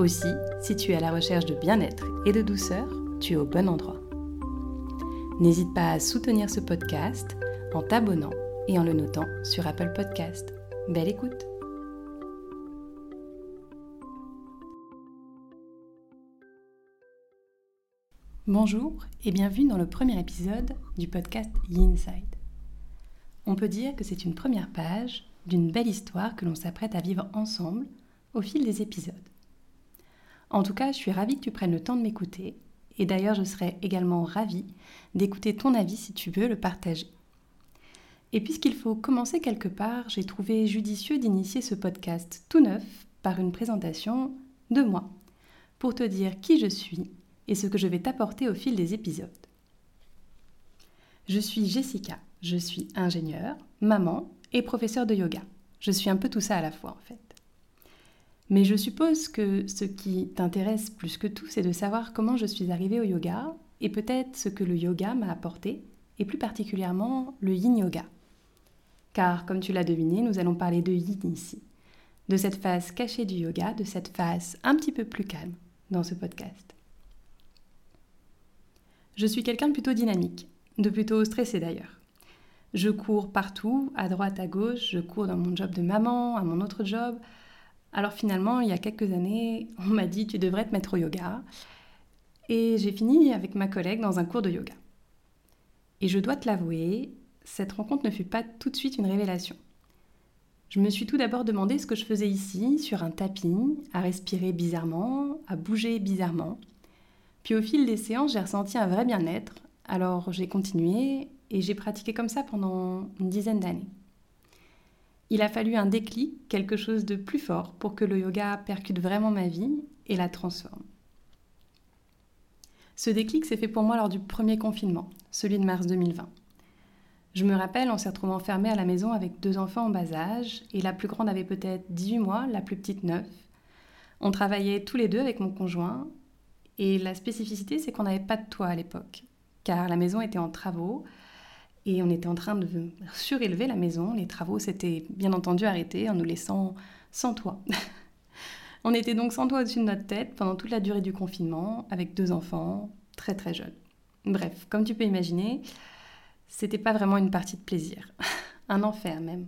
Aussi, si tu es à la recherche de bien-être et de douceur, tu es au bon endroit. N'hésite pas à soutenir ce podcast en t'abonnant et en le notant sur Apple Podcast. Belle écoute Bonjour et bienvenue dans le premier épisode du podcast Inside. On peut dire que c'est une première page d'une belle histoire que l'on s'apprête à vivre ensemble au fil des épisodes. En tout cas, je suis ravie que tu prennes le temps de m'écouter et d'ailleurs je serais également ravie d'écouter ton avis si tu veux le partager. Et puisqu'il faut commencer quelque part, j'ai trouvé judicieux d'initier ce podcast tout neuf par une présentation de moi, pour te dire qui je suis et ce que je vais t'apporter au fil des épisodes. Je suis Jessica, je suis ingénieure, maman et professeure de yoga. Je suis un peu tout ça à la fois en fait. Mais je suppose que ce qui t'intéresse plus que tout, c'est de savoir comment je suis arrivée au yoga et peut-être ce que le yoga m'a apporté, et plus particulièrement le yin yoga. Car, comme tu l'as deviné, nous allons parler de yin ici, de cette phase cachée du yoga, de cette phase un petit peu plus calme dans ce podcast. Je suis quelqu'un de plutôt dynamique, de plutôt stressé d'ailleurs. Je cours partout, à droite, à gauche, je cours dans mon job de maman, à mon autre job. Alors finalement, il y a quelques années, on m'a dit tu devrais te mettre au yoga. Et j'ai fini avec ma collègue dans un cours de yoga. Et je dois te l'avouer, cette rencontre ne fut pas tout de suite une révélation. Je me suis tout d'abord demandé ce que je faisais ici, sur un tapis, à respirer bizarrement, à bouger bizarrement. Puis au fil des séances, j'ai ressenti un vrai bien-être, alors j'ai continué et j'ai pratiqué comme ça pendant une dizaine d'années. Il a fallu un déclic, quelque chose de plus fort pour que le yoga percute vraiment ma vie et la transforme. Ce déclic s'est fait pour moi lors du premier confinement, celui de mars 2020. Je me rappelle, on s'est retrouvés enfermés à la maison avec deux enfants en bas âge, et la plus grande avait peut-être 18 mois, la plus petite 9. On travaillait tous les deux avec mon conjoint, et la spécificité, c'est qu'on n'avait pas de toit à l'époque, car la maison était en travaux et on était en train de surélever la maison. Les travaux s'étaient bien entendu arrêtés en nous laissant sans toit. on était donc sans toit au-dessus de notre tête pendant toute la durée du confinement, avec deux enfants très très jeunes. Bref, comme tu peux imaginer, c'était pas vraiment une partie de plaisir, un enfer même.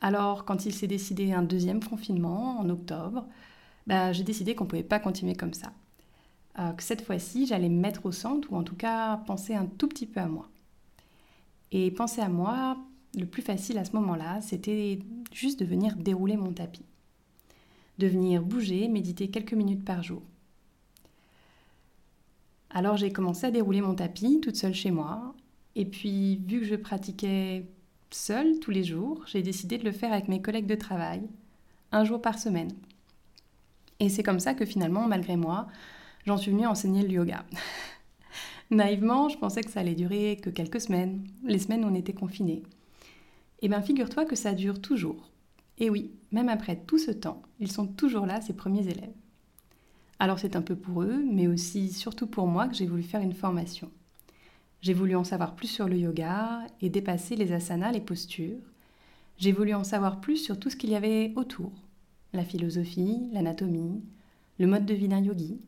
Alors, quand il s'est décidé un deuxième confinement en octobre, bah, j'ai décidé qu'on ne pouvait pas continuer comme ça. Euh, que cette fois-ci, j'allais me mettre au centre, ou en tout cas penser un tout petit peu à moi. Et penser à moi, le plus facile à ce moment-là, c'était juste de venir dérouler mon tapis. De venir bouger, méditer quelques minutes par jour. Alors j'ai commencé à dérouler mon tapis toute seule chez moi. Et puis, vu que je pratiquais seule tous les jours, j'ai décidé de le faire avec mes collègues de travail, un jour par semaine. Et c'est comme ça que finalement, malgré moi, j'en suis venue enseigner le yoga. Naïvement, je pensais que ça allait durer que quelques semaines, les semaines où on était confinés. Eh bien, figure-toi que ça dure toujours. Et oui, même après tout ce temps, ils sont toujours là, ces premiers élèves. Alors c'est un peu pour eux, mais aussi surtout pour moi que j'ai voulu faire une formation. J'ai voulu en savoir plus sur le yoga et dépasser les asanas, les postures. J'ai voulu en savoir plus sur tout ce qu'il y avait autour. La philosophie, l'anatomie, le mode de vie d'un yogi,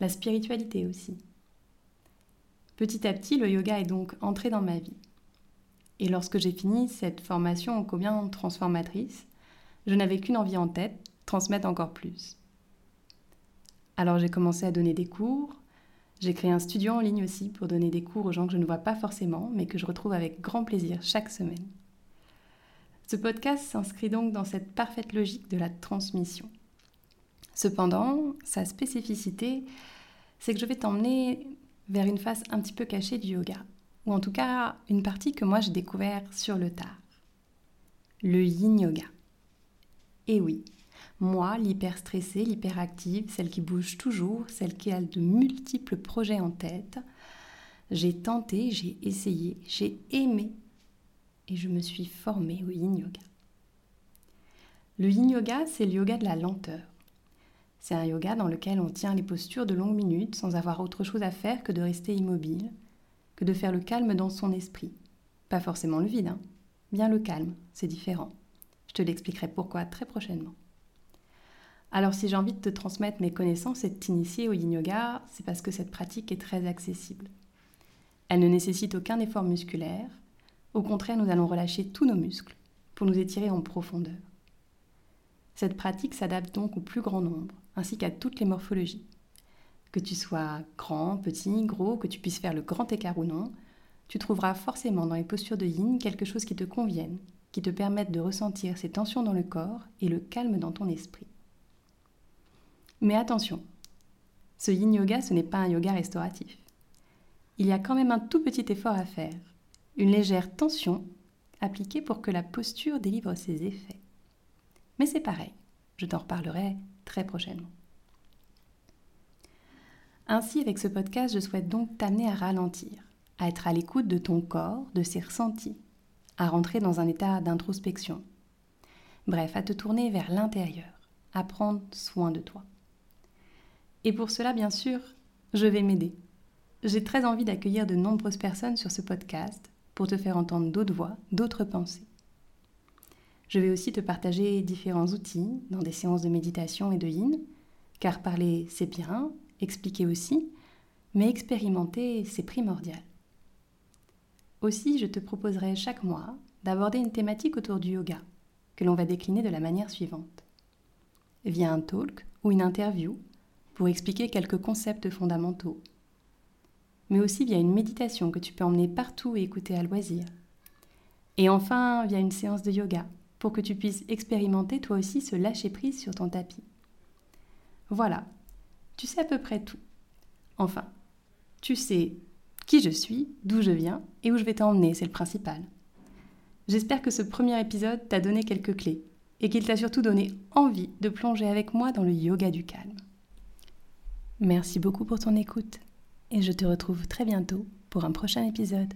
la spiritualité aussi. Petit à petit, le yoga est donc entré dans ma vie. Et lorsque j'ai fini cette formation combien transformatrice, je n'avais qu'une envie en tête, transmettre encore plus. Alors j'ai commencé à donner des cours, j'ai créé un studio en ligne aussi pour donner des cours aux gens que je ne vois pas forcément, mais que je retrouve avec grand plaisir chaque semaine. Ce podcast s'inscrit donc dans cette parfaite logique de la transmission. Cependant, sa spécificité, c'est que je vais t'emmener vers une face un petit peu cachée du yoga, ou en tout cas une partie que moi j'ai découvert sur le tard. Le yin yoga. Et oui, Moi, l'hyper stressée, l'hyperactive, celle qui bouge toujours, celle qui a de multiples projets en tête, j'ai tenté, j'ai essayé, j'ai aimé et je me suis formée au yin yoga. Le yin yoga, c'est le yoga de la lenteur. C'est un yoga dans lequel on tient les postures de longues minutes sans avoir autre chose à faire que de rester immobile, que de faire le calme dans son esprit. Pas forcément le vide, hein. bien le calme, c'est différent. Je te l'expliquerai pourquoi très prochainement. Alors si j'ai envie de te transmettre mes connaissances et de t'initier au yin yoga, c'est parce que cette pratique est très accessible. Elle ne nécessite aucun effort musculaire. Au contraire, nous allons relâcher tous nos muscles pour nous étirer en profondeur. Cette pratique s'adapte donc au plus grand nombre, ainsi qu'à toutes les morphologies. Que tu sois grand, petit, gros, que tu puisses faire le grand écart ou non, tu trouveras forcément dans les postures de yin quelque chose qui te convienne, qui te permette de ressentir ces tensions dans le corps et le calme dans ton esprit. Mais attention, ce yin yoga, ce n'est pas un yoga restauratif il y a quand même un tout petit effort à faire, une légère tension appliquée pour que la posture délivre ses effets. Mais c'est pareil, je t'en reparlerai très prochainement. Ainsi, avec ce podcast, je souhaite donc t'amener à ralentir, à être à l'écoute de ton corps, de ses ressentis, à rentrer dans un état d'introspection. Bref, à te tourner vers l'intérieur, à prendre soin de toi. Et pour cela, bien sûr, je vais m'aider j'ai très envie d'accueillir de nombreuses personnes sur ce podcast pour te faire entendre d'autres voix, d'autres pensées. Je vais aussi te partager différents outils dans des séances de méditation et de yin, car parler c'est bien, expliquer aussi, mais expérimenter c'est primordial. Aussi, je te proposerai chaque mois d'aborder une thématique autour du yoga, que l'on va décliner de la manière suivante. Via un talk ou une interview pour expliquer quelques concepts fondamentaux mais aussi via une méditation que tu peux emmener partout et écouter à loisir. Et enfin, via une séance de yoga, pour que tu puisses expérimenter toi aussi ce lâcher-prise sur ton tapis. Voilà, tu sais à peu près tout. Enfin, tu sais qui je suis, d'où je viens et où je vais t'emmener, c'est le principal. J'espère que ce premier épisode t'a donné quelques clés et qu'il t'a surtout donné envie de plonger avec moi dans le yoga du calme. Merci beaucoup pour ton écoute et je te retrouve très bientôt pour un prochain épisode.